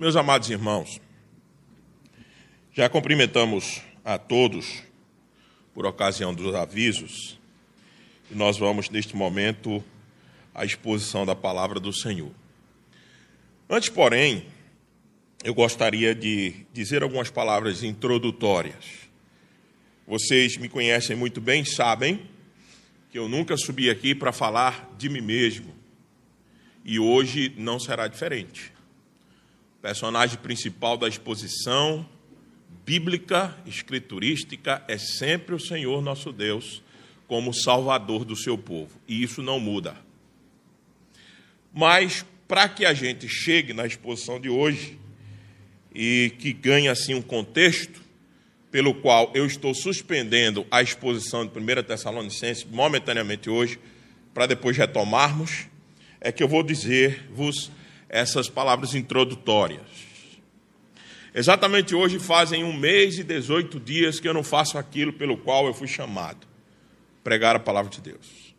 Meus amados irmãos, já cumprimentamos a todos por ocasião dos avisos e nós vamos, neste momento, à exposição da palavra do Senhor. Antes, porém, eu gostaria de dizer algumas palavras introdutórias. Vocês me conhecem muito bem, sabem que eu nunca subi aqui para falar de mim mesmo. E hoje não será diferente. Personagem principal da exposição bíblica, escriturística, é sempre o Senhor nosso Deus como Salvador do seu povo. E isso não muda. Mas, para que a gente chegue na exposição de hoje e que ganhe assim um contexto, pelo qual eu estou suspendendo a exposição de 1 Tessalonicenses momentaneamente hoje, para depois retomarmos, é que eu vou dizer-vos essas palavras introdutórias. Exatamente hoje fazem um mês e 18 dias que eu não faço aquilo pelo qual eu fui chamado pregar a palavra de Deus.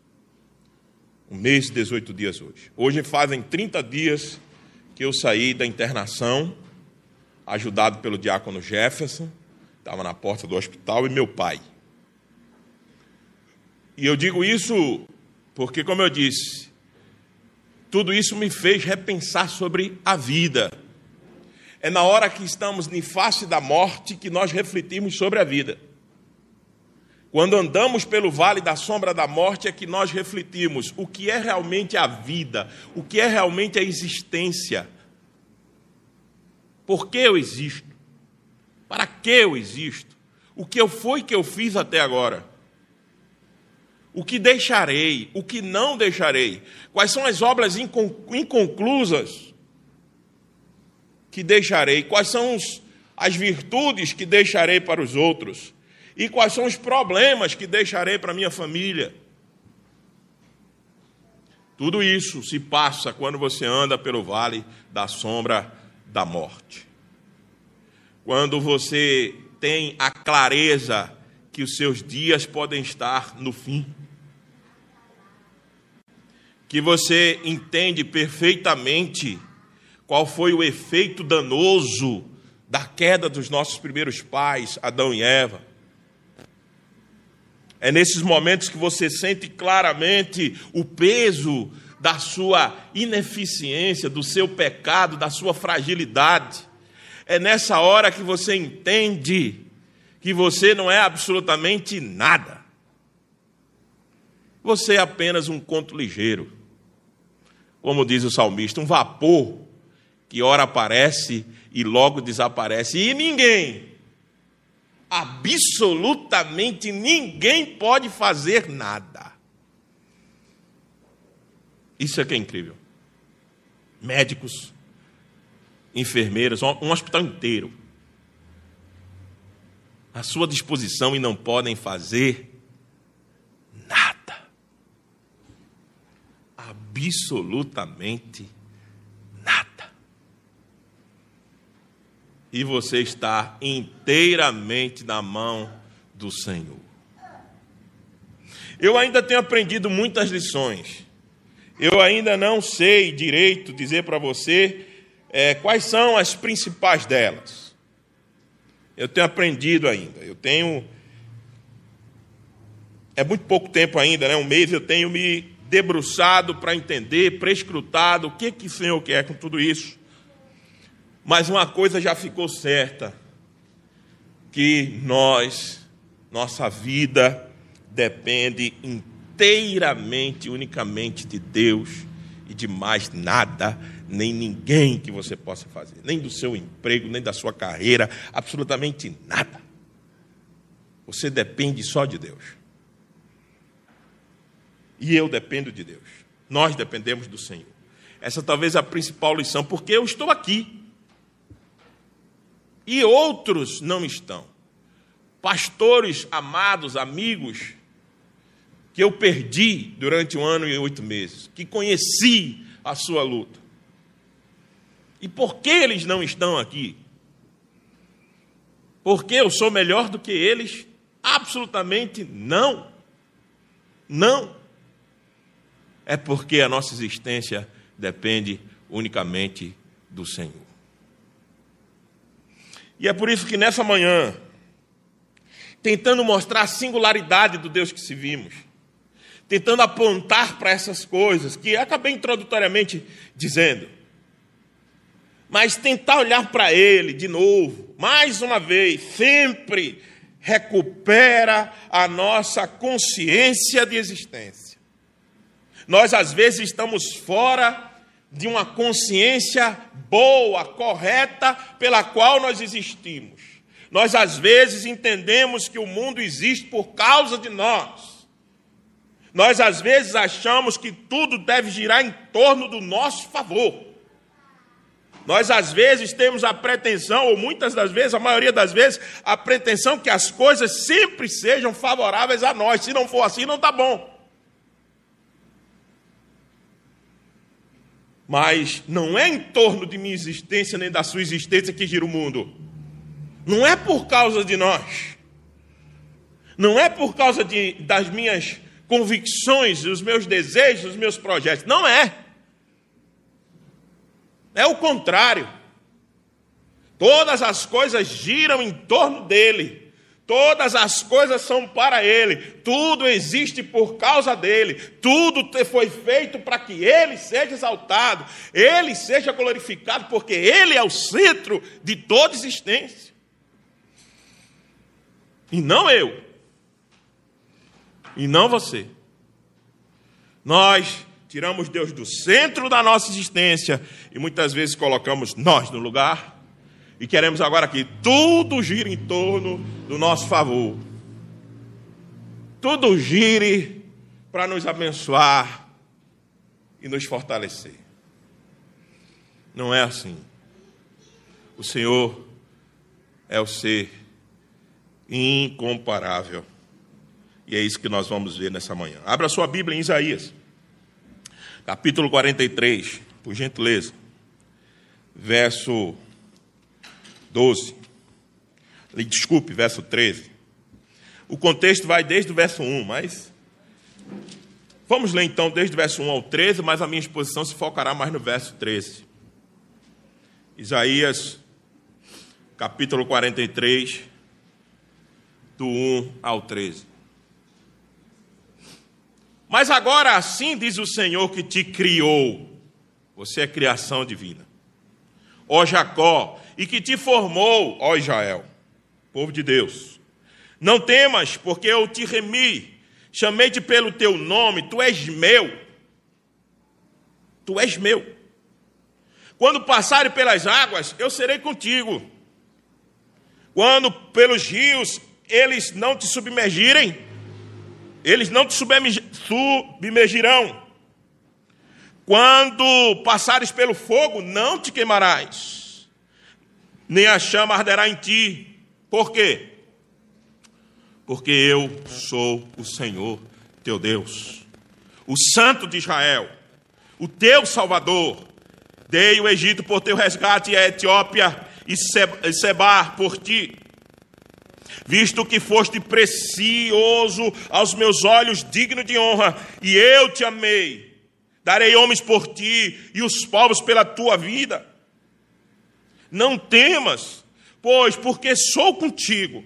Um mês e 18 dias hoje. Hoje fazem 30 dias que eu saí da internação, ajudado pelo diácono Jefferson estava na porta do hospital, e meu pai. E eu digo isso porque, como eu disse, tudo isso me fez repensar sobre a vida. É na hora que estamos em face da morte que nós refletimos sobre a vida. Quando andamos pelo vale da sombra da morte é que nós refletimos o que é realmente a vida, o que é realmente a existência. Por que eu existo? Para que eu existo? O que eu fui que eu fiz até agora? O que deixarei? O que não deixarei? Quais são as obras inconclusas que deixarei? Quais são os, as virtudes que deixarei para os outros? E quais são os problemas que deixarei para minha família? Tudo isso se passa quando você anda pelo vale da sombra da morte quando você tem a clareza que os seus dias podem estar no fim, que você entende perfeitamente qual foi o efeito danoso da queda dos nossos primeiros pais, Adão e Eva. É nesses momentos que você sente claramente o peso da sua ineficiência, do seu pecado, da sua fragilidade. É nessa hora que você entende que você não é absolutamente nada. Você é apenas um conto ligeiro. Como diz o salmista, um vapor que ora aparece e logo desaparece. E ninguém, absolutamente ninguém pode fazer nada. Isso é que é incrível. Médicos, enfermeiras, um hospital inteiro à sua disposição e não podem fazer nada. Absolutamente nada. E você está inteiramente na mão do Senhor. Eu ainda tenho aprendido muitas lições. Eu ainda não sei direito dizer para você é, quais são as principais delas? Eu tenho aprendido ainda. Eu tenho. É muito pouco tempo ainda, né? um mês eu tenho me debruçado para entender, prescrutado o que, que o Senhor quer com tudo isso. Mas uma coisa já ficou certa: que nós, nossa vida, depende inteiramente, unicamente de Deus e de mais nada nem ninguém que você possa fazer, nem do seu emprego, nem da sua carreira, absolutamente nada. Você depende só de Deus. E eu dependo de Deus. Nós dependemos do Senhor. Essa talvez é a principal lição, porque eu estou aqui. E outros não estão. Pastores amados, amigos, que eu perdi durante um ano e oito meses, que conheci a sua luta. E por que eles não estão aqui? Porque eu sou melhor do que eles? Absolutamente não. Não. É porque a nossa existência depende unicamente do Senhor. E é por isso que nessa manhã, tentando mostrar a singularidade do Deus que se vimos, tentando apontar para essas coisas que acabei introdutoriamente dizendo, mas tentar olhar para Ele de novo, mais uma vez, sempre recupera a nossa consciência de existência. Nós, às vezes, estamos fora de uma consciência boa, correta, pela qual nós existimos. Nós, às vezes, entendemos que o mundo existe por causa de nós. Nós, às vezes, achamos que tudo deve girar em torno do nosso favor. Nós, às vezes, temos a pretensão, ou muitas das vezes, a maioria das vezes, a pretensão que as coisas sempre sejam favoráveis a nós. Se não for assim, não está bom. Mas não é em torno de minha existência nem da sua existência que gira o mundo. Não é por causa de nós. Não é por causa de, das minhas convicções, dos meus desejos, dos meus projetos. Não é. É o contrário. Todas as coisas giram em torno dele. Todas as coisas são para ele. Tudo existe por causa dele. Tudo foi feito para que ele seja exaltado, ele seja glorificado, porque ele é o centro de toda existência. E não eu. E não você. Nós tiramos Deus do centro da nossa existência e muitas vezes colocamos nós no lugar e queremos agora que tudo gire em torno do nosso favor. Tudo gire para nos abençoar e nos fortalecer. Não é assim. O Senhor é o ser incomparável. E é isso que nós vamos ver nessa manhã. Abra sua Bíblia em Isaías capítulo 43, por gentileza, verso 12. Desculpe, verso 13. O contexto vai desde o verso 1, mas. Vamos ler então desde o verso 1 ao 13, mas a minha exposição se focará mais no verso 13. Isaías, capítulo 43, do 1 ao 13. Mas agora assim diz o Senhor que te criou, você é criação divina, ó Jacó, e que te formou, ó Israel, povo de Deus. Não temas, porque eu te remi, chamei-te pelo teu nome, tu és meu. Tu és meu. Quando passares pelas águas, eu serei contigo. Quando pelos rios eles não te submergirem, eles não te submergirão. Quando passares pelo fogo, não te queimarás, nem a chama arderá em ti. Por quê? Porque eu sou o Senhor teu Deus, o Santo de Israel, o teu Salvador. Dei o Egito por teu resgate e a Etiópia e Sebar por ti visto que foste precioso aos meus olhos, digno de honra, e eu te amei. Darei homens por ti e os povos pela tua vida. Não temas, pois, porque sou contigo.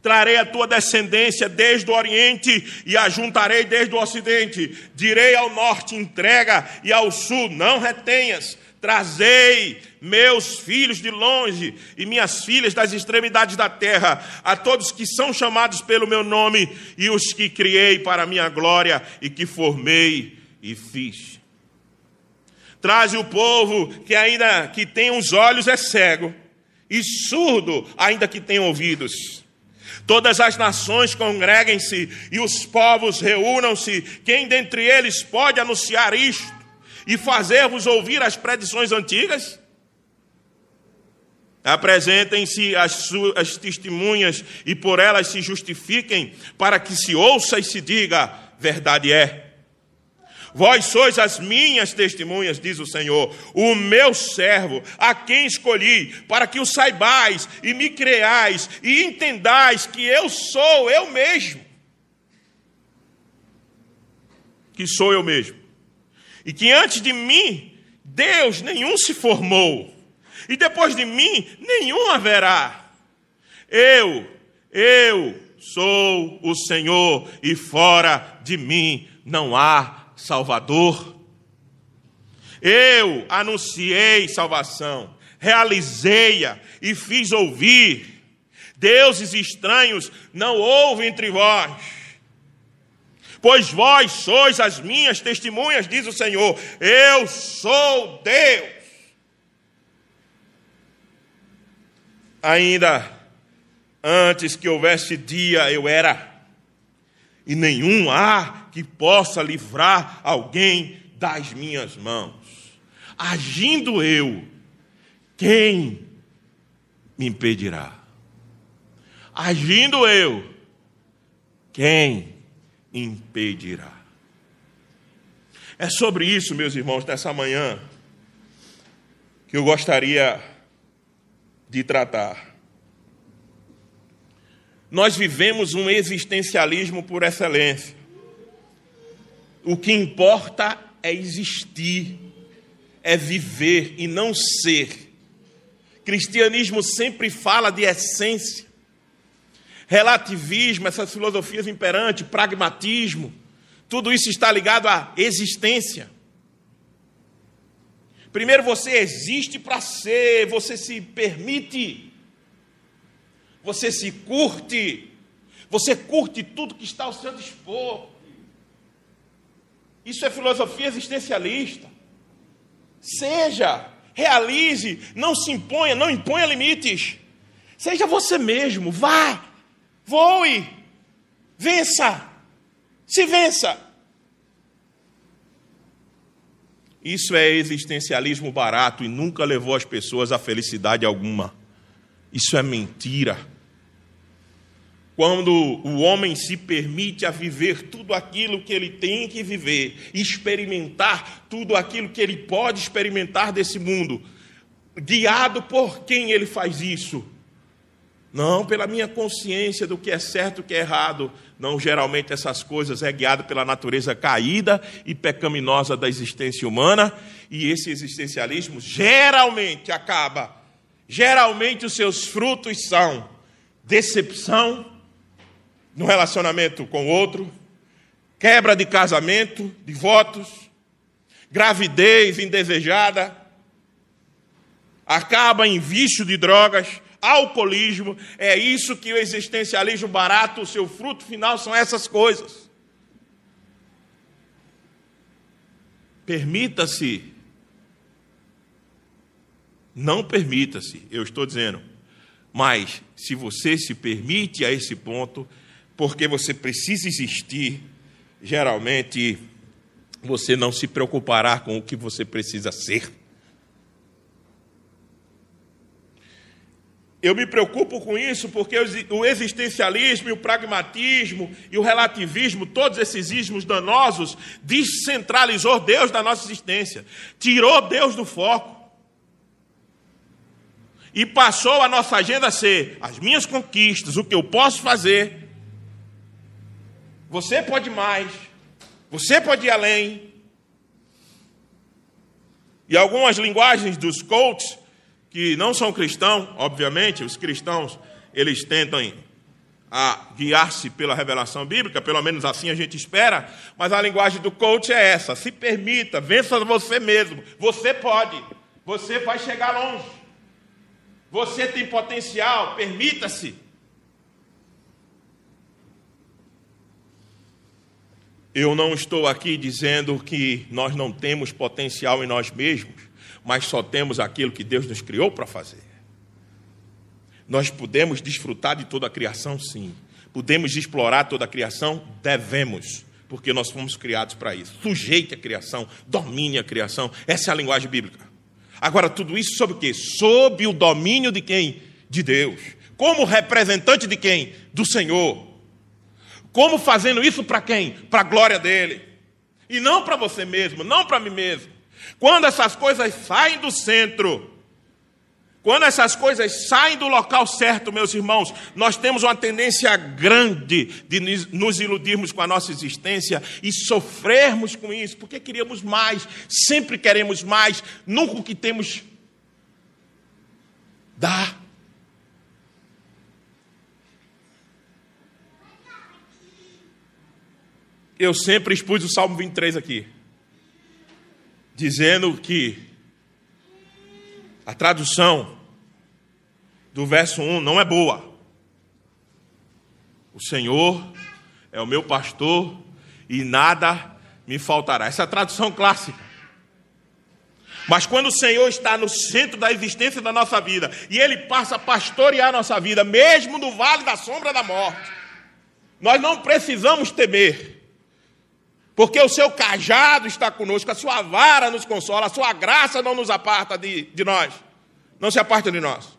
Trarei a tua descendência desde o Oriente e a juntarei desde o Ocidente. Direi ao norte: entrega, e ao sul: não retenhas. Trazei meus filhos de longe e minhas filhas das extremidades da terra, a todos que são chamados pelo meu nome e os que criei para a minha glória e que formei e fiz. Traze o povo que ainda que tem os olhos é cego e surdo ainda que tem ouvidos. Todas as nações congreguem-se e os povos reúnam-se. Quem dentre eles pode anunciar isto? e fazer-vos ouvir as predições antigas? Apresentem-se as suas testemunhas e por elas se justifiquem, para que se ouça e se diga: verdade é. Vós sois as minhas testemunhas, diz o Senhor, o meu servo, a quem escolhi, para que o saibais e me creais e entendais que eu sou eu mesmo. Que sou eu mesmo e que antes de mim Deus nenhum se formou, e depois de mim nenhum haverá. Eu, eu sou o Senhor, e fora de mim não há Salvador. Eu anunciei salvação, realizei-a e fiz ouvir. Deuses estranhos não houve entre vós. Pois vós sois as minhas testemunhas, diz o Senhor. Eu sou Deus. Ainda antes que houvesse dia, eu era. E nenhum há que possa livrar alguém das minhas mãos. Agindo eu, quem me impedirá? Agindo eu, quem impedirá? É sobre isso, meus irmãos, nessa manhã, que eu gostaria de tratar. Nós vivemos um existencialismo por excelência. O que importa é existir, é viver e não ser. Cristianismo sempre fala de essência. Relativismo, essas filosofias imperantes, pragmatismo, tudo isso está ligado à existência. Primeiro você existe para ser, você se permite, você se curte, você curte tudo que está ao seu dispor. Isso é filosofia existencialista. Seja, realize, não se imponha, não imponha limites. Seja você mesmo, vá, voe, vença, se vença. Isso é existencialismo barato e nunca levou as pessoas a felicidade alguma. Isso é mentira. Quando o homem se permite a viver tudo aquilo que ele tem que viver, experimentar tudo aquilo que ele pode experimentar desse mundo, guiado por quem ele faz isso? Não pela minha consciência do que é certo e o que é errado. Não, geralmente essas coisas é guiado pela natureza caída e pecaminosa da existência humana, e esse existencialismo geralmente acaba, geralmente os seus frutos são decepção no relacionamento com o outro, quebra de casamento, de votos, gravidez indesejada, acaba em vício de drogas, alcoolismo, é isso que o existencialismo barato, o seu fruto final são essas coisas. Permita-se, não permita-se, eu estou dizendo, mas se você se permite a esse ponto, porque você precisa existir, geralmente você não se preocupará com o que você precisa ser. Eu me preocupo com isso porque o existencialismo, e o pragmatismo e o relativismo, todos esses ismos danosos, descentralizou Deus da nossa existência, tirou Deus do foco. E passou a nossa agenda a ser as minhas conquistas, o que eu posso fazer. Você pode mais, você pode ir além. E algumas linguagens dos coaches que não são cristãos, obviamente, os cristãos, eles tentam guiar-se pela revelação bíblica, pelo menos assim a gente espera, mas a linguagem do coach é essa: se permita, vença você mesmo, você pode, você vai chegar longe, você tem potencial, permita-se. Eu não estou aqui dizendo que nós não temos potencial em nós mesmos mas só temos aquilo que Deus nos criou para fazer. Nós podemos desfrutar de toda a criação, sim. Podemos explorar toda a criação? Devemos, porque nós fomos criados para isso. Sujeite a criação, domine a criação. Essa é a linguagem bíblica. Agora, tudo isso sob o quê? Sob o domínio de quem? De Deus. Como representante de quem? Do Senhor. Como fazendo isso para quem? Para a glória dele. E não para você mesmo, não para mim mesmo. Quando essas coisas saem do centro, quando essas coisas saem do local certo, meus irmãos, nós temos uma tendência grande de nos iludirmos com a nossa existência e sofrermos com isso, porque queríamos mais, sempre queremos mais, nunca o que temos Dá. Eu sempre expus o Salmo 23 aqui, dizendo que a tradução do verso 1 não é boa. O Senhor é o meu pastor e nada me faltará. Essa é a tradução clássica. Mas quando o Senhor está no centro da existência da nossa vida e Ele passa a pastorear a nossa vida, mesmo no vale da sombra da morte, nós não precisamos temer, porque o seu cajado está conosco, a sua vara nos consola, a sua graça não nos aparta de, de nós, não se aparta de nós.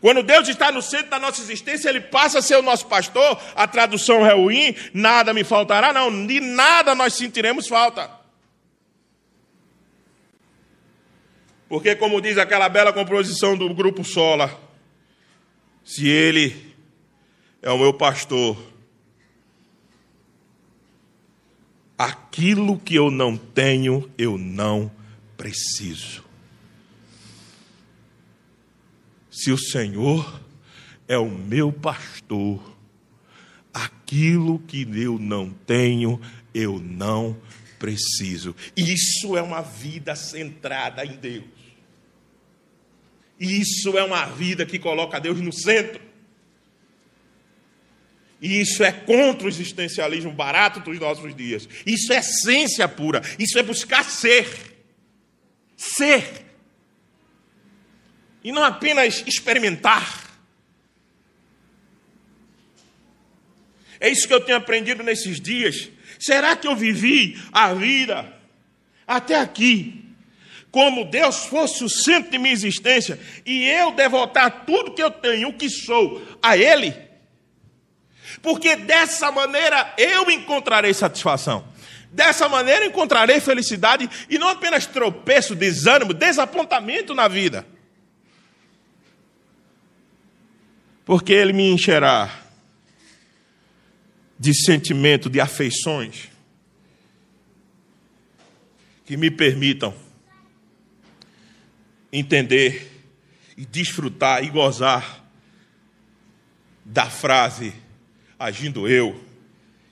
Quando Deus está no centro da nossa existência, Ele passa a ser o nosso pastor. A tradução é ruim, nada me faltará, não, de nada nós sentiremos falta. Porque, como diz aquela bela composição do grupo Sola, se Ele é o meu pastor, aquilo que eu não tenho, eu não preciso. Se o Senhor é o meu pastor, aquilo que eu não tenho, eu não preciso. Isso é uma vida centrada em Deus. Isso é uma vida que coloca Deus no centro. E isso é contra o existencialismo barato dos nossos dias. Isso é essência pura. Isso é buscar ser. Ser e não apenas experimentar. É isso que eu tenho aprendido nesses dias. Será que eu vivi a vida até aqui como Deus fosse o centro de minha existência e eu devotar tudo que eu tenho, o que sou, a Ele? Porque dessa maneira eu encontrarei satisfação. Dessa maneira encontrarei felicidade e não apenas tropeço, desânimo, desapontamento na vida. porque ele me encherá de sentimento, de afeições que me permitam entender e desfrutar e gozar da frase agindo eu,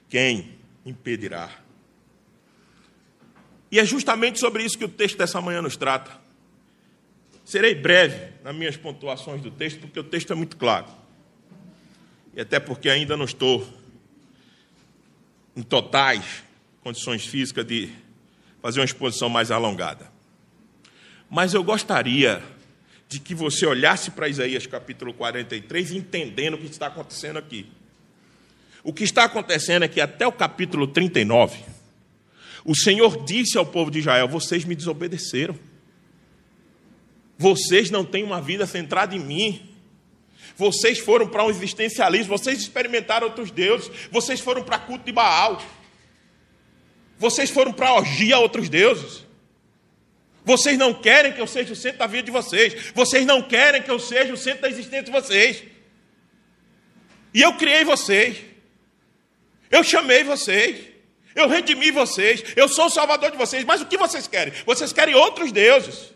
quem impedirá? E é justamente sobre isso que o texto dessa manhã nos trata. Serei breve nas minhas pontuações do texto, porque o texto é muito claro e até porque ainda não estou em totais condições físicas de fazer uma exposição mais alongada. Mas eu gostaria de que você olhasse para Isaías capítulo 43 entendendo o que está acontecendo aqui. O que está acontecendo é que até o capítulo 39, o Senhor disse ao povo de Israel: Vocês me desobedeceram. Vocês não têm uma vida centrada em mim. Vocês foram para um existencialismo, vocês experimentaram outros deuses, vocês foram para culto de Baal. Vocês foram para orgia a outros deuses. Vocês não querem que eu seja o centro da vida de vocês. Vocês não querem que eu seja o centro da existência de vocês. E eu criei vocês. Eu chamei vocês. Eu redimi vocês. Eu sou o salvador de vocês. Mas o que vocês querem? Vocês querem outros deuses.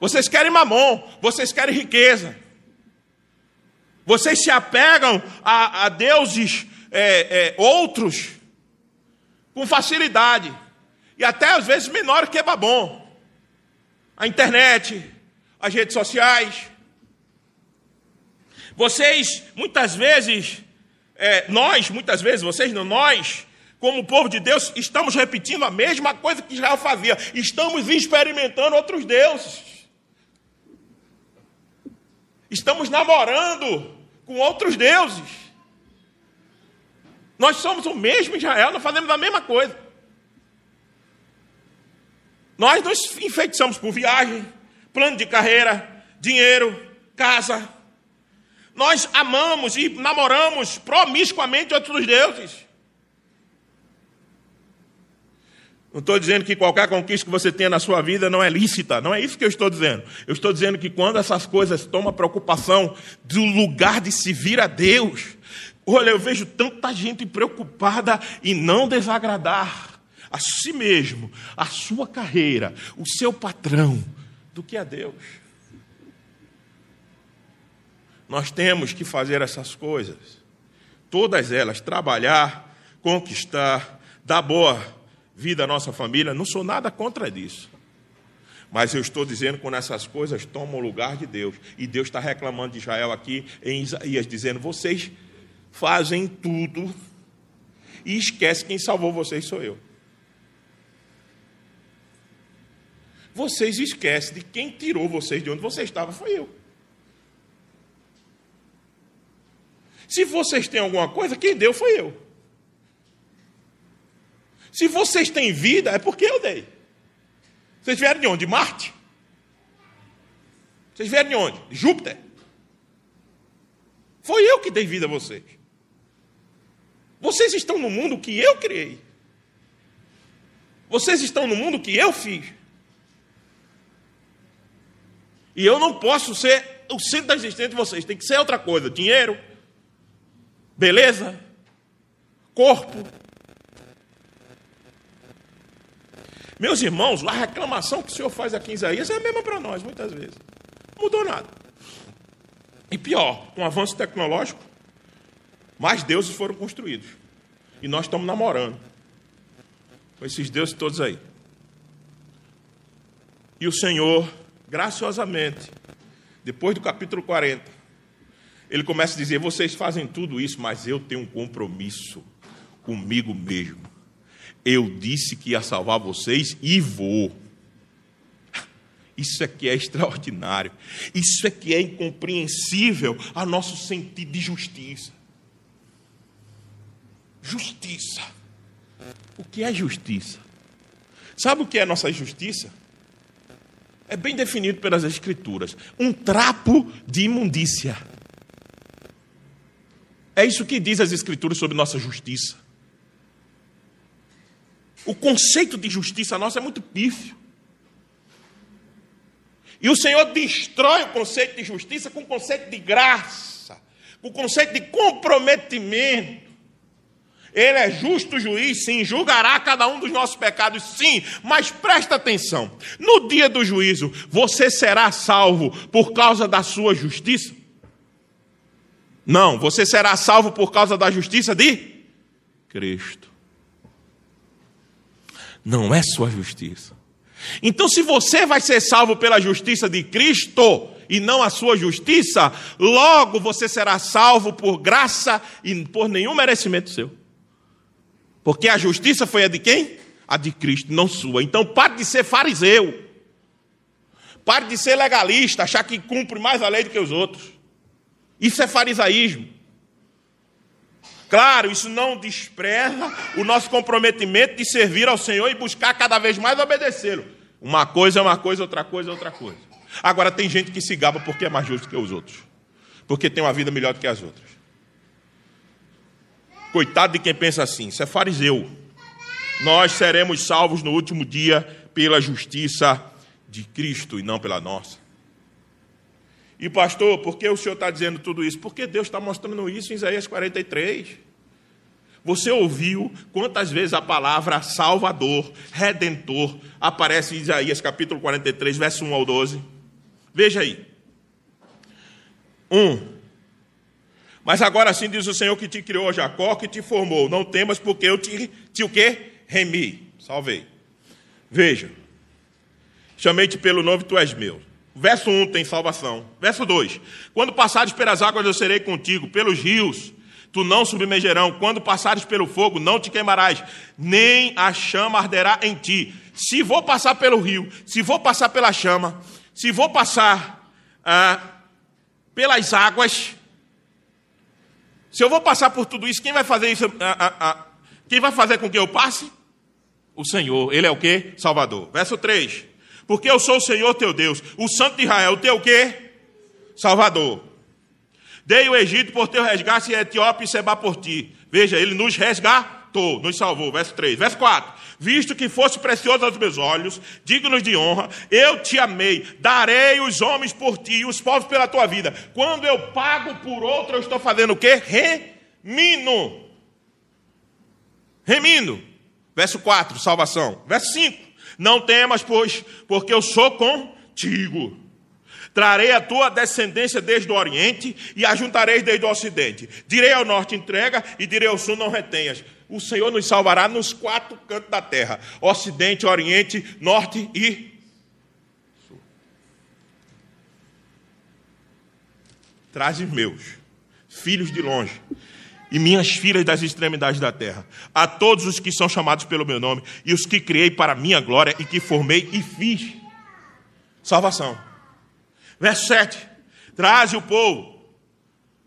Vocês querem mamon. Vocês querem riqueza. Vocês se apegam a, a deuses é, é, outros com facilidade. E até às vezes menor que Babon. A internet, as redes sociais. Vocês, muitas vezes, é, nós, muitas vezes, vocês não, nós, como povo de Deus, estamos repetindo a mesma coisa que Israel fazia. Estamos experimentando outros deuses. Estamos namorando com outros deuses. Nós somos o mesmo Israel, nós fazemos a mesma coisa. Nós nos enfeitiçamos por viagem, plano de carreira, dinheiro, casa. Nós amamos e namoramos promiscuamente outros deuses. Não estou dizendo que qualquer conquista que você tenha na sua vida não é lícita, não é isso que eu estou dizendo. Eu estou dizendo que quando essas coisas tomam preocupação do lugar de se vir a Deus, olha, eu vejo tanta gente preocupada em não desagradar a si mesmo, a sua carreira, o seu patrão, do que a Deus. Nós temos que fazer essas coisas. Todas elas, trabalhar, conquistar, dar boa vida à nossa família, não sou nada contra disso. Mas eu estou dizendo quando essas coisas tomam o lugar de Deus. E Deus está reclamando de Israel aqui em Isaías, dizendo: vocês fazem tudo e esquece quem salvou vocês sou eu. Vocês esquecem de quem tirou vocês de onde você estava foi eu. Se vocês têm alguma coisa, quem deu foi eu. Se vocês têm vida, é porque eu dei. Vocês vieram de onde? De Marte? Vocês vieram de onde? De Júpiter? Foi eu que dei vida a vocês. Vocês estão no mundo que eu criei. Vocês estão no mundo que eu fiz. E eu não posso ser o centro da existência de vocês. Tem que ser outra coisa: dinheiro, beleza, corpo. Meus irmãos, a reclamação que o Senhor faz aqui em Isaías é a mesma para nós, muitas vezes. Não mudou nada. E pior, com o avanço tecnológico, mais deuses foram construídos. E nós estamos namorando com esses deuses todos aí. E o Senhor, graciosamente, depois do capítulo 40, ele começa a dizer: vocês fazem tudo isso, mas eu tenho um compromisso comigo mesmo. Eu disse que ia salvar vocês e vou. Isso aqui é extraordinário. Isso aqui é incompreensível a nosso sentido de justiça. Justiça. O que é justiça? Sabe o que é nossa justiça? É bem definido pelas Escrituras: um trapo de imundícia. É isso que diz as Escrituras sobre nossa justiça. O conceito de justiça nossa é muito pífio. E o Senhor destrói o conceito de justiça com o conceito de graça, com o conceito de comprometimento. Ele é justo juiz, sim, julgará cada um dos nossos pecados, sim, mas presta atenção: no dia do juízo, você será salvo por causa da sua justiça? Não, você será salvo por causa da justiça de Cristo. Não é sua justiça. Então, se você vai ser salvo pela justiça de Cristo e não a sua justiça, logo você será salvo por graça e por nenhum merecimento seu. Porque a justiça foi a de quem? A de Cristo, não sua. Então pare de ser fariseu. Pare de ser legalista, achar que cumpre mais a lei do que os outros. Isso é farisaísmo. Claro, isso não despreza o nosso comprometimento de servir ao Senhor e buscar cada vez mais obedecê-lo. Uma coisa é uma coisa, outra coisa é outra coisa. Agora, tem gente que se gaba porque é mais justo que os outros, porque tem uma vida melhor do que as outras. Coitado de quem pensa assim, isso é fariseu. Nós seremos salvos no último dia pela justiça de Cristo e não pela nossa. E pastor, por que o senhor está dizendo tudo isso? Porque Deus está mostrando isso em Isaías 43. Você ouviu quantas vezes a palavra Salvador, Redentor, aparece em Isaías capítulo 43, verso 1 ao 12? Veja aí. 1. Mas agora sim diz o Senhor que te criou, Jacó, que te formou. Não temas, porque eu te, te o quê? Remi, salvei. Veja. Chamei-te pelo nome, tu és meu. Verso 1 tem salvação. Verso 2. Quando passares pelas águas, eu serei contigo. Pelos rios, tu não submergerão. Quando passares pelo fogo, não te queimarás. Nem a chama arderá em ti. Se vou passar pelo rio, se vou passar pela chama, se vou passar ah, pelas águas, se eu vou passar por tudo isso, quem vai fazer isso? Ah, ah, ah, quem vai fazer com que eu passe? O Senhor. Ele é o que? Salvador. Verso 3. Porque eu sou o Senhor teu Deus, o Santo de Israel, o teu quê? Salvador. Dei o Egito por teu resgate e a Etiópia e Seba por ti. Veja, ele nos resgatou, nos salvou. Verso 3. Verso 4 visto que fosse precioso aos meus olhos, dignos de honra, eu te amei, darei os homens por ti e os povos pela tua vida. Quando eu pago por outro, eu estou fazendo o quê? Remino. Remino. Verso 4, salvação. Verso 5, não temas, pois, porque eu sou contigo. Trarei a tua descendência desde o Oriente e a juntareis desde o Ocidente. Direi ao Norte, entrega, e direi ao Sul, não retenhas. O Senhor nos salvará nos quatro cantos da terra: Ocidente, Oriente, Norte e Sul. Traze meus, filhos de longe, e minhas filhas das extremidades da terra, a todos os que são chamados pelo meu nome, e os que criei para minha glória, e que formei e fiz. Salvação. Verso 7. Traze o povo.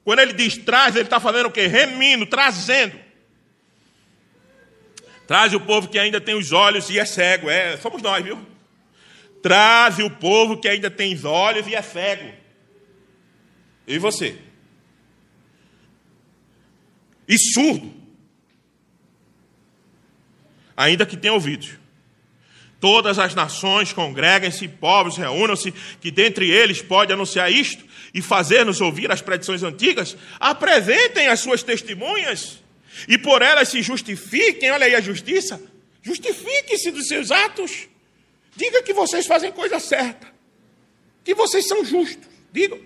Quando ele diz traz, ele está fazendo o quê? Remindo, trazendo. Traze o povo que ainda tem os olhos e é cego. É, somos nós, viu? Traze o povo que ainda tem os olhos e é cego. E você? E surdo. Ainda que tenha ouvidos. Todas as nações congreguem-se, povos reúnam-se, que dentre eles pode anunciar isto e fazer-nos ouvir as predições antigas. Apresentem as suas testemunhas e por elas se justifiquem. Olha aí a justiça. Justifiquem-se dos seus atos. Diga que vocês fazem coisa certa. Que vocês são justos. Digam.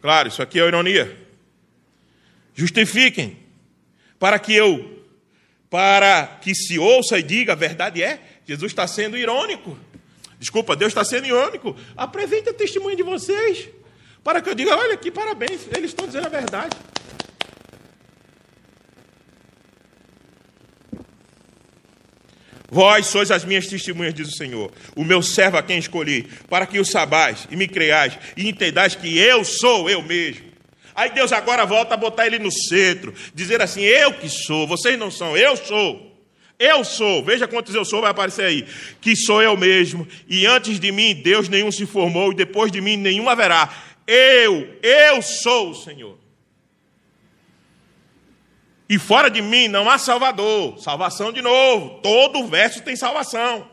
Claro, isso aqui é ironia. Justifiquem para que eu para que se ouça e diga a verdade é, Jesus está sendo irônico. Desculpa, Deus está sendo irônico. Apresente o testemunho de vocês, para que eu diga: olha aqui, parabéns, eles estão dizendo a verdade. Vós sois as minhas testemunhas, diz o Senhor, o meu servo a quem escolhi, para que o sabais e me creiais e entendais que eu sou eu mesmo. Aí Deus agora volta a botar ele no centro, dizer assim: Eu que sou, vocês não são, eu sou. Eu sou, veja quantos eu sou, vai aparecer aí. Que sou eu mesmo, e antes de mim Deus nenhum se formou, e depois de mim nenhum haverá. Eu, eu sou o Senhor. E fora de mim não há Salvador. Salvação de novo. Todo verso tem salvação.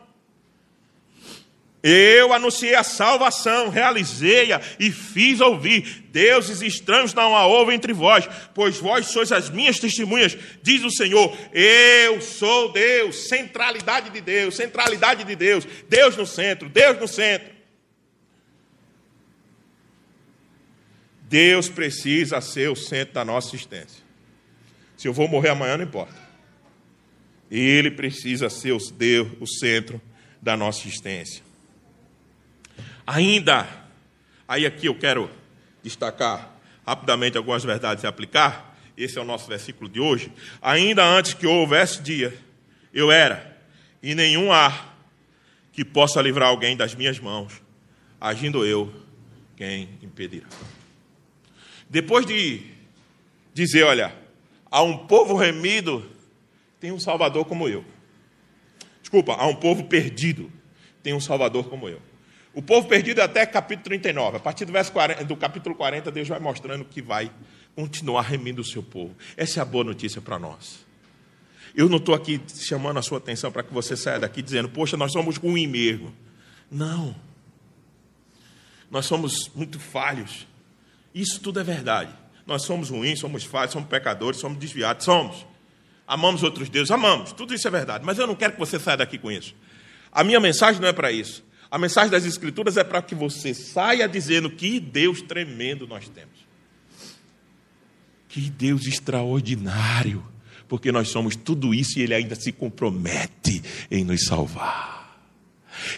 Eu anunciei a salvação, realizei-a e fiz ouvir. Deuses estranhos não há houve entre vós, pois vós sois as minhas testemunhas, diz o Senhor. Eu sou Deus, centralidade de Deus, centralidade de Deus, Deus no centro, Deus no centro. Deus precisa ser o centro da nossa existência. Se eu vou morrer amanhã, não importa. Ele precisa ser o Deus, o centro da nossa existência. Ainda, aí aqui eu quero destacar rapidamente algumas verdades e aplicar. Esse é o nosso versículo de hoje. Ainda antes que houvesse dia, eu era, e nenhum há que possa livrar alguém das minhas mãos. Agindo eu, quem impedirá? Depois de dizer, olha, a um povo remido tem um Salvador como eu. Desculpa, a um povo perdido tem um Salvador como eu. O povo perdido é até capítulo 39. A partir do, verso 40, do capítulo 40, Deus vai mostrando que vai continuar remindo o seu povo. Essa é a boa notícia para nós. Eu não estou aqui chamando a sua atenção para que você saia daqui dizendo, poxa, nós somos ruim mesmo. Não. Nós somos muito falhos. Isso tudo é verdade. Nós somos ruins, somos falhos, somos pecadores, somos desviados, somos. Amamos outros deuses, amamos. Tudo isso é verdade. Mas eu não quero que você saia daqui com isso. A minha mensagem não é para isso. A mensagem das Escrituras é para que você saia dizendo que Deus tremendo nós temos. Que Deus extraordinário, porque nós somos tudo isso e Ele ainda se compromete em nos salvar,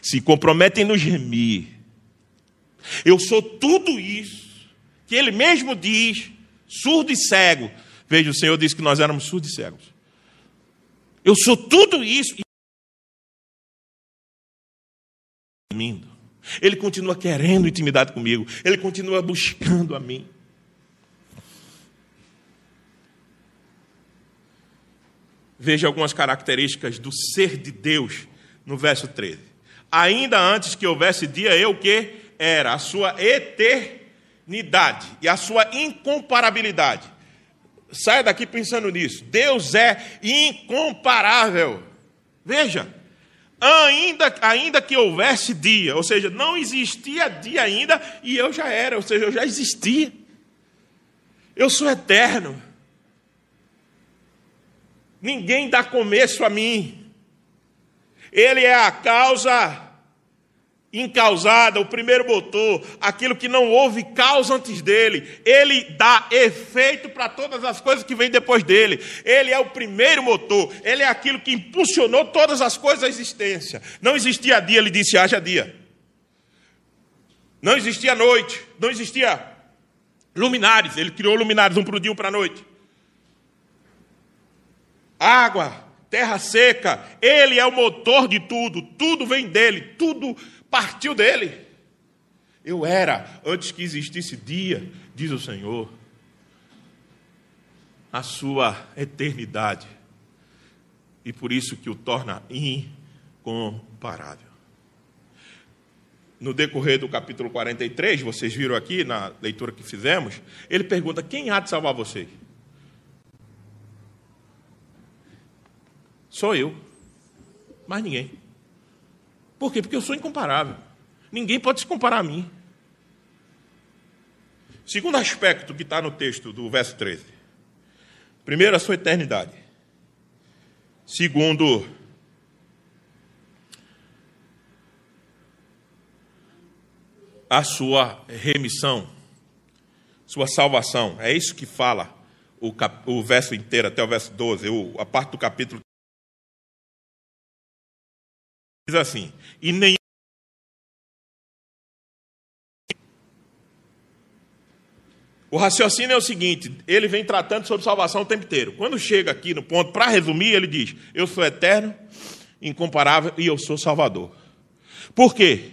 se compromete em nos remir. Eu sou tudo isso, que Ele mesmo diz, surdo e cego. Veja, o Senhor disse que nós éramos surdos e cegos. Eu sou tudo isso. Ele continua querendo intimidade comigo. Ele continua buscando a mim. Veja algumas características do ser de Deus no verso 13. Ainda antes que houvesse dia, eu que era a sua eternidade e a sua incomparabilidade. Saia daqui pensando nisso. Deus é incomparável. Veja, ainda, ainda que houvesse dia, ou seja, não existia dia ainda e eu já era, ou seja, eu já existia. Eu sou eterno. Ninguém dá começo a mim. Ele é a causa incausada, o primeiro motor, aquilo que não houve causa antes dele. Ele dá efeito para todas as coisas que vêm depois dele. Ele é o primeiro motor, ele é aquilo que impulsionou todas as coisas à existência. Não existia dia, ele disse: haja dia. Não existia noite, não existia luminares, ele criou luminares um para o dia, um para a noite. Água, terra seca, ele é o motor de tudo, tudo vem dele, tudo partiu dele. Eu era, antes que existisse dia, diz o Senhor, a sua eternidade. E por isso que o torna incomparável. No decorrer do capítulo 43, vocês viram aqui na leitura que fizemos, ele pergunta: quem há de salvar vocês? Sou eu, mais ninguém. Por quê? Porque eu sou incomparável. Ninguém pode se comparar a mim. Segundo aspecto que está no texto do verso 13. Primeiro, a sua eternidade. Segundo, a sua remissão, sua salvação. É isso que fala o, cap, o verso inteiro, até o verso 12, o, a parte do capítulo diz assim: e nem O raciocínio é o seguinte: ele vem tratando sobre salvação o tempo inteiro. Quando chega aqui no ponto, para resumir, ele diz: Eu sou eterno, incomparável e eu sou salvador. Por quê?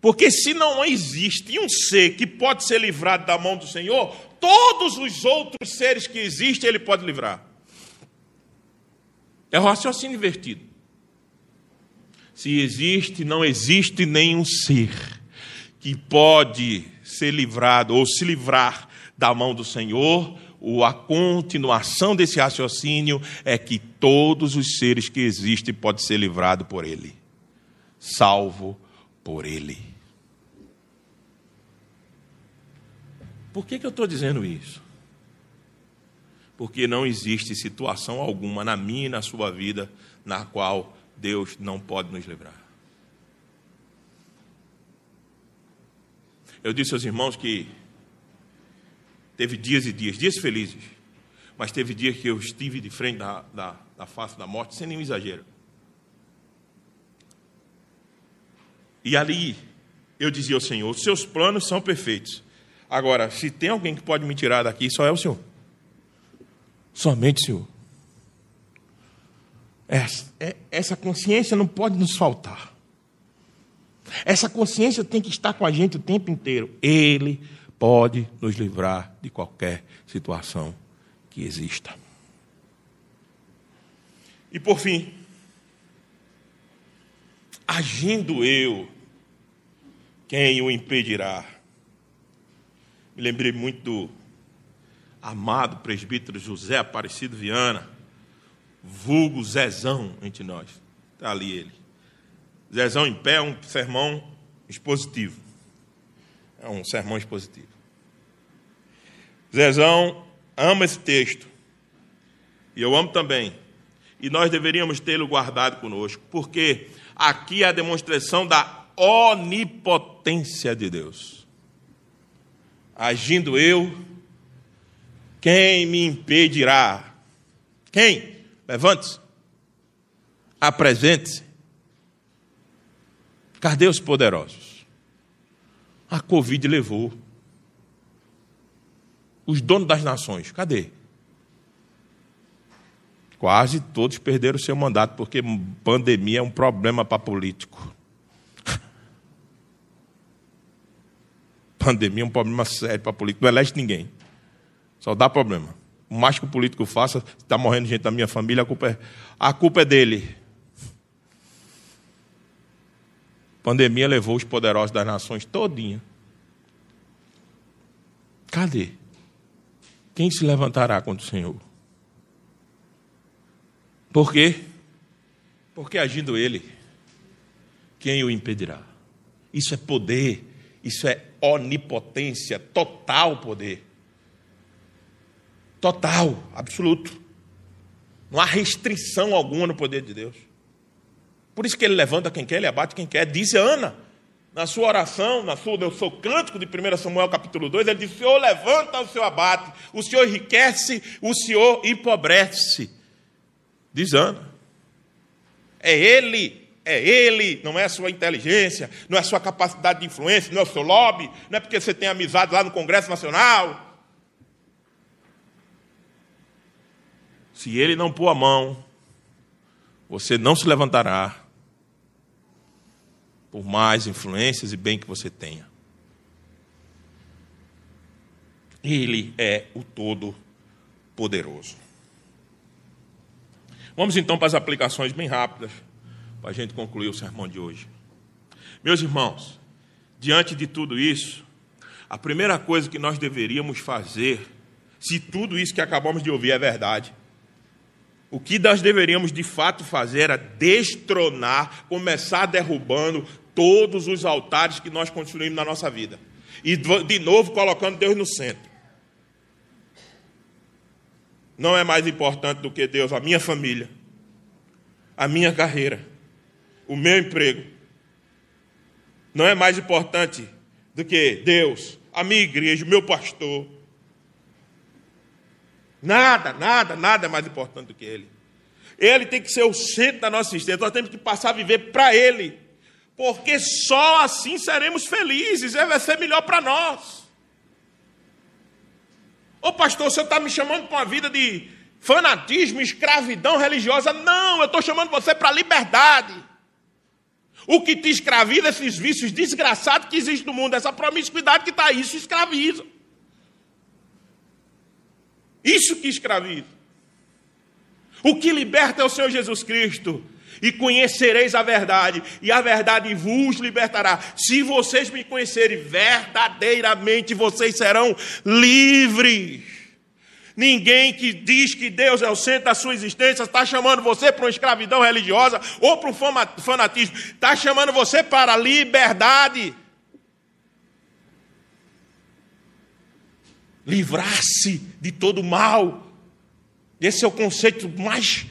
Porque se não existe um ser que pode ser livrado da mão do Senhor, todos os outros seres que existem, ele pode livrar. É o raciocínio invertido. Se existe, não existe nenhum ser que pode ser livrado ou se livrar da mão do Senhor, ou a continuação desse raciocínio é que todos os seres que existem podem ser livrados por Ele, salvo por Ele. Por que, que eu estou dizendo isso? Porque não existe situação alguma na minha e na sua vida na qual Deus não pode nos livrar. Eu disse aos irmãos que teve dias e dias, dias felizes, mas teve dias que eu estive de frente da, da, da face da morte, sem nenhum exagero. E ali eu dizia ao Senhor: seus planos são perfeitos. Agora, se tem alguém que pode me tirar daqui, só é o Senhor. Somente o Senhor. Essa, é, essa consciência não pode nos faltar. Essa consciência tem que estar com a gente o tempo inteiro. Ele pode nos livrar de qualquer situação que exista. E por fim, agindo eu, quem o impedirá? Me lembrei muito do amado presbítero José Aparecido Viana vulgo Zezão entre nós. Está ali ele. Zezão em pé é um sermão expositivo. É um sermão expositivo. Zezão ama esse texto. E eu amo também. E nós deveríamos tê-lo guardado conosco, porque aqui é a demonstração da onipotência de Deus. Agindo eu, quem me impedirá? Quem? Levante-se. Apresente-se. Cadê os poderosos? A Covid levou. Os donos das nações, cadê? Quase todos perderam seu mandato, porque pandemia é um problema para político. Pandemia é um problema sério para político. Não elege ninguém. Só dá problema. O mais que o político faça, está morrendo gente da minha família, a culpa é, a culpa é dele. A pandemia levou os poderosos das nações todinha. Cadê? Quem se levantará contra o Senhor? Por quê? Porque agindo ele, quem o impedirá? Isso é poder, isso é onipotência, total poder. Total, absoluto. Não há restrição alguma no poder de Deus. Por isso que ele levanta quem quer, ele abate quem quer. Disse Ana. na sua oração, na sua, no seu cântico de 1 Samuel capítulo 2, ele diz: O Senhor levanta o seu abate, o Senhor enriquece, o Senhor empobrece. Diz Ana. É Ele, é Ele, não é a sua inteligência, não é a sua capacidade de influência, não é o seu lobby, não é porque você tem amizade lá no Congresso Nacional. Se Ele não pôr a mão, você não se levantará por mais influências e bem que você tenha. Ele é o Todo-Poderoso. Vamos então para as aplicações bem rápidas, para a gente concluir o sermão de hoje. Meus irmãos, diante de tudo isso, a primeira coisa que nós deveríamos fazer, se tudo isso que acabamos de ouvir é verdade, o que nós deveríamos de fato fazer era destronar, começar derrubando todos os altares que nós construímos na nossa vida. E de novo colocando Deus no centro. Não é mais importante do que Deus a minha família, a minha carreira, o meu emprego. Não é mais importante do que Deus, a minha igreja, o meu pastor. Nada, nada, nada é mais importante do que Ele. Ele tem que ser o centro da nossa existência. Nós temos que passar a viver para Ele porque só assim seremos felizes, é, vai ser melhor para nós. Ô pastor, você está me chamando para uma vida de fanatismo, escravidão religiosa? Não, eu estou chamando você para liberdade. O que te escraviza, esses vícios desgraçados que existem no mundo, essa promiscuidade que está aí, isso escraviza. Isso que escraviza. O que liberta é o Senhor Jesus Cristo e conhecereis a verdade, e a verdade vos libertará. Se vocês me conhecerem verdadeiramente, vocês serão livres. Ninguém que diz que Deus é o centro da sua existência está chamando você para uma escravidão religiosa ou para um fanatismo, está chamando você para a liberdade. Livrar-se de todo mal. Esse é o conceito mais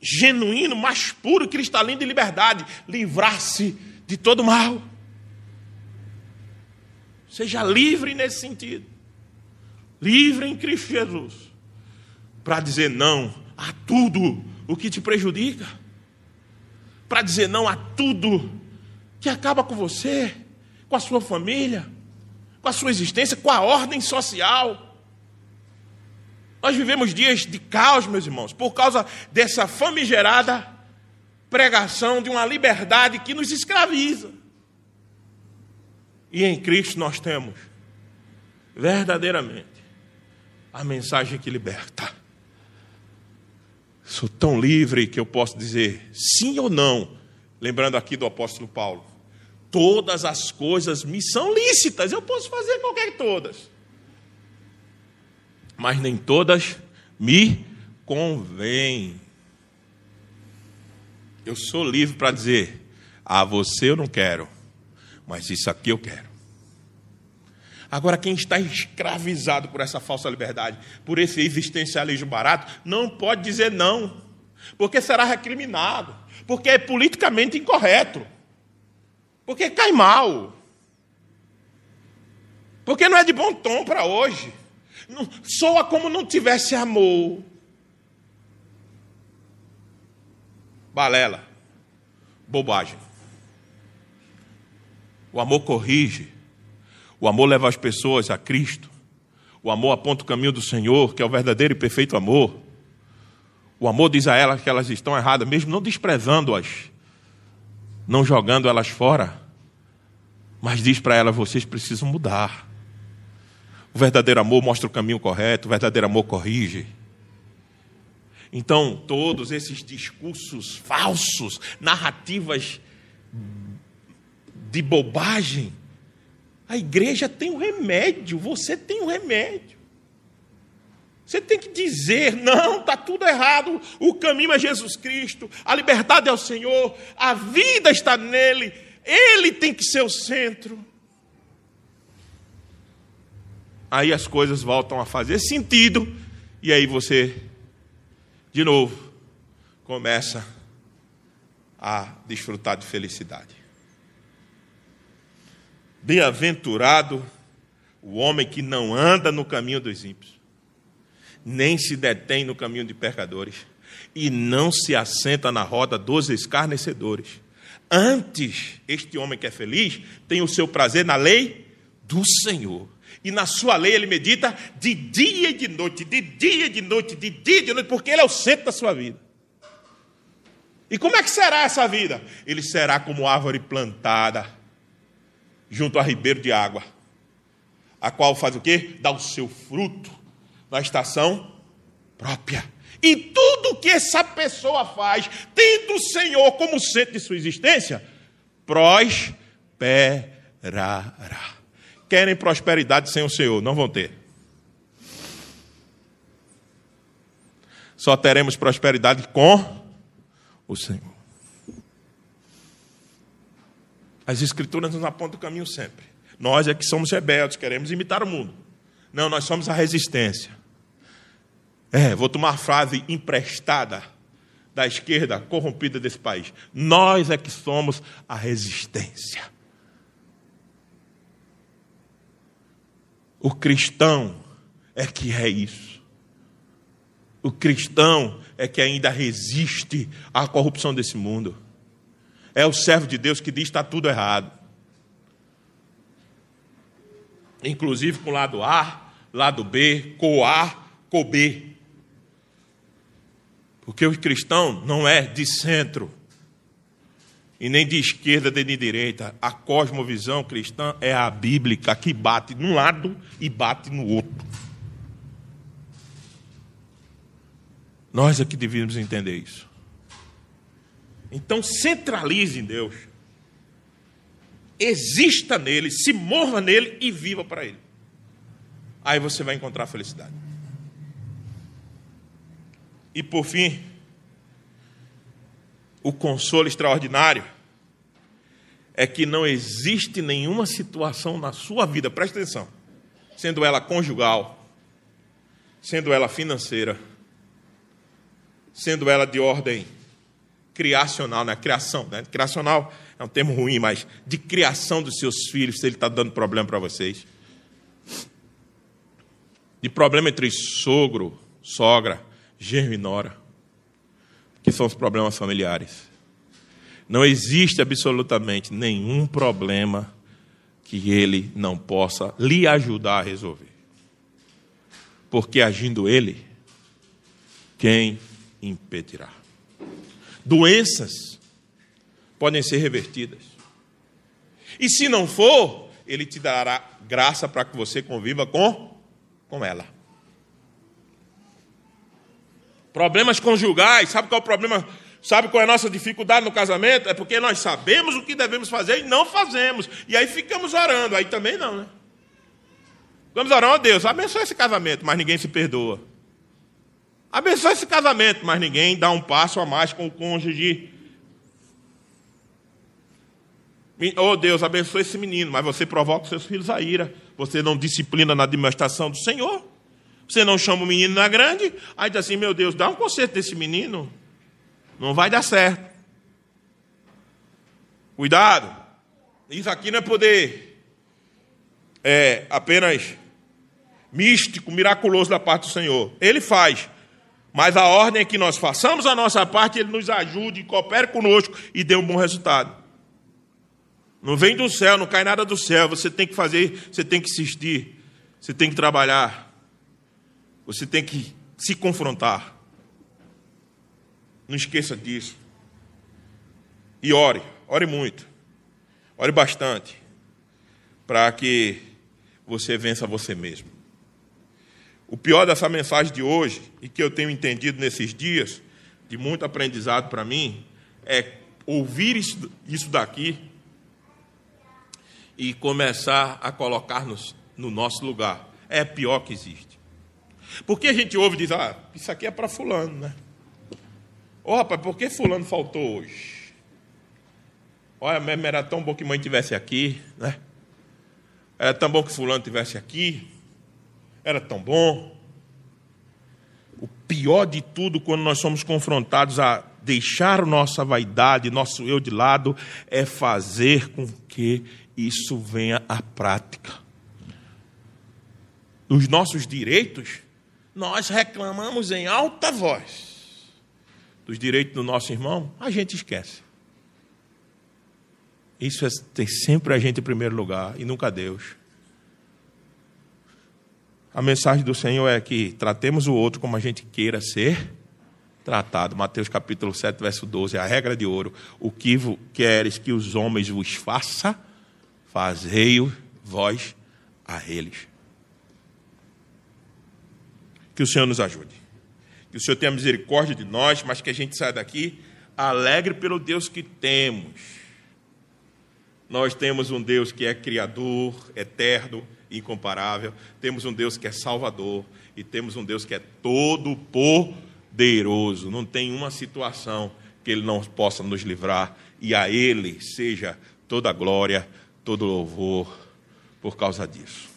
genuíno, mais puro, cristalino de liberdade, livrar-se de todo mal. Seja livre nesse sentido. Livre em Cristo Jesus. Para dizer não a tudo o que te prejudica. Para dizer não a tudo que acaba com você, com a sua família, com a sua existência, com a ordem social nós vivemos dias de caos, meus irmãos, por causa dessa famigerada pregação de uma liberdade que nos escraviza. E em Cristo nós temos verdadeiramente a mensagem que liberta. Sou tão livre que eu posso dizer sim ou não, lembrando aqui do apóstolo Paulo. Todas as coisas me são lícitas, eu posso fazer qualquer todas mas nem todas me convêm. Eu sou livre para dizer: a você eu não quero, mas isso aqui eu quero. Agora, quem está escravizado por essa falsa liberdade, por esse existencialismo barato, não pode dizer não, porque será recriminado, porque é politicamente incorreto, porque cai mal, porque não é de bom tom para hoje soa como não tivesse amor. Balela, bobagem. O amor corrige, o amor leva as pessoas a Cristo, o amor aponta o caminho do Senhor, que é o verdadeiro e perfeito amor. O amor diz a elas que elas estão erradas, mesmo não desprezando-as, não jogando elas fora, mas diz para elas: vocês precisam mudar. O verdadeiro amor mostra o caminho correto, o verdadeiro amor corrige. Então, todos esses discursos falsos, narrativas de bobagem, a igreja tem um remédio, você tem um remédio. Você tem que dizer: não, está tudo errado, o caminho é Jesus Cristo, a liberdade é o Senhor, a vida está nele, ele tem que ser o centro aí as coisas voltam a fazer sentido, e aí você, de novo, começa a desfrutar de felicidade. Bem-aventurado o homem que não anda no caminho dos ímpios, nem se detém no caminho de pecadores, e não se assenta na roda dos escarnecedores. Antes, este homem que é feliz tem o seu prazer na lei do Senhor. E na sua lei ele medita de dia e de noite, de dia e de noite, de dia e de noite, porque ele é o centro da sua vida. E como é que será essa vida? Ele será como árvore plantada junto a ribeiro de água, a qual faz o quê? Dá o seu fruto na estação própria. E tudo que essa pessoa faz, tendo o Senhor como centro de sua existência, prosperará. Querem prosperidade sem o Senhor, não vão ter. Só teremos prosperidade com o Senhor. As Escrituras nos apontam o caminho sempre. Nós é que somos rebeldes, queremos imitar o mundo. Não, nós somos a resistência. É, vou tomar a frase emprestada da esquerda corrompida desse país. Nós é que somos a resistência. O cristão é que é isso. O cristão é que ainda resiste à corrupção desse mundo. É o servo de Deus que diz que está tudo errado. Inclusive com lado A, lado B, co-A, co-B. Porque o cristão não é de centro, e nem de esquerda nem de direita. A cosmovisão cristã é a bíblica, que bate num lado e bate no outro. Nós é que devíamos entender isso. Então, centralize em Deus. Exista nele, se morra nele e viva para ele. Aí você vai encontrar felicidade. E por fim, o consolo extraordinário é que não existe nenhuma situação na sua vida, preste atenção, sendo ela conjugal, sendo ela financeira, sendo ela de ordem criacional, né? criação, né? criacional é um termo ruim, mas de criação dos seus filhos, se ele está dando problema para vocês, de problema entre sogro, sogra, genro e nora, que são os problemas familiares. Não existe absolutamente nenhum problema que ele não possa lhe ajudar a resolver. Porque agindo ele, quem impedirá? Doenças podem ser revertidas. E se não for, ele te dará graça para que você conviva com, com ela. Problemas conjugais, sabe qual é o problema? Sabe qual é a nossa dificuldade no casamento? É porque nós sabemos o que devemos fazer e não fazemos. E aí ficamos orando. Aí também não, né? Vamos orar, ó Deus, abençoa esse casamento, mas ninguém se perdoa. Abençoa esse casamento, mas ninguém dá um passo a mais com o cônjuge. Oh Deus, abençoa esse menino, mas você provoca os seus filhos a ira. Você não disciplina na demonstração do Senhor. Você não chama o menino na grande, aí diz assim: meu Deus, dá um conserto desse menino. Não vai dar certo. Cuidado. Isso aqui não é poder é apenas místico, miraculoso da parte do Senhor. Ele faz. Mas a ordem é que nós façamos a nossa parte, Ele nos ajude, coopere conosco e dê um bom resultado. Não vem do céu, não cai nada do céu. Você tem que fazer, você tem que insistir, você tem que trabalhar. Você tem que se confrontar. Não esqueça disso. E ore, ore muito. Ore bastante. Para que você vença você mesmo. O pior dessa mensagem de hoje, e que eu tenho entendido nesses dias, de muito aprendizado para mim, é ouvir isso, isso daqui e começar a colocar-nos no nosso lugar. É pior que existe. Porque a gente ouve e diz, ah, isso aqui é para fulano, né? Ô oh, rapaz, por que fulano faltou hoje? Olha, mesmo era tão bom que mãe tivesse aqui, né? Era tão bom que fulano tivesse aqui. Era tão bom. O pior de tudo, quando nós somos confrontados a deixar nossa vaidade, nosso eu de lado, é fazer com que isso venha à prática. Dos nossos direitos, nós reclamamos em alta voz. Dos direitos do nosso irmão, a gente esquece. Isso é ter sempre a gente em primeiro lugar e nunca Deus. A mensagem do Senhor é que tratemos o outro como a gente queira ser tratado. Mateus capítulo 7, verso 12, a regra de ouro. O que queres que os homens vos façam, fazei-o vós a eles. Que o Senhor nos ajude. Que o Senhor tenha misericórdia de nós, mas que a gente saia daqui alegre pelo Deus que temos. Nós temos um Deus que é criador, eterno, incomparável. Temos um Deus que é salvador. E temos um Deus que é todo poderoso. Não tem uma situação que Ele não possa nos livrar. E a Ele seja toda glória, todo louvor por causa disso.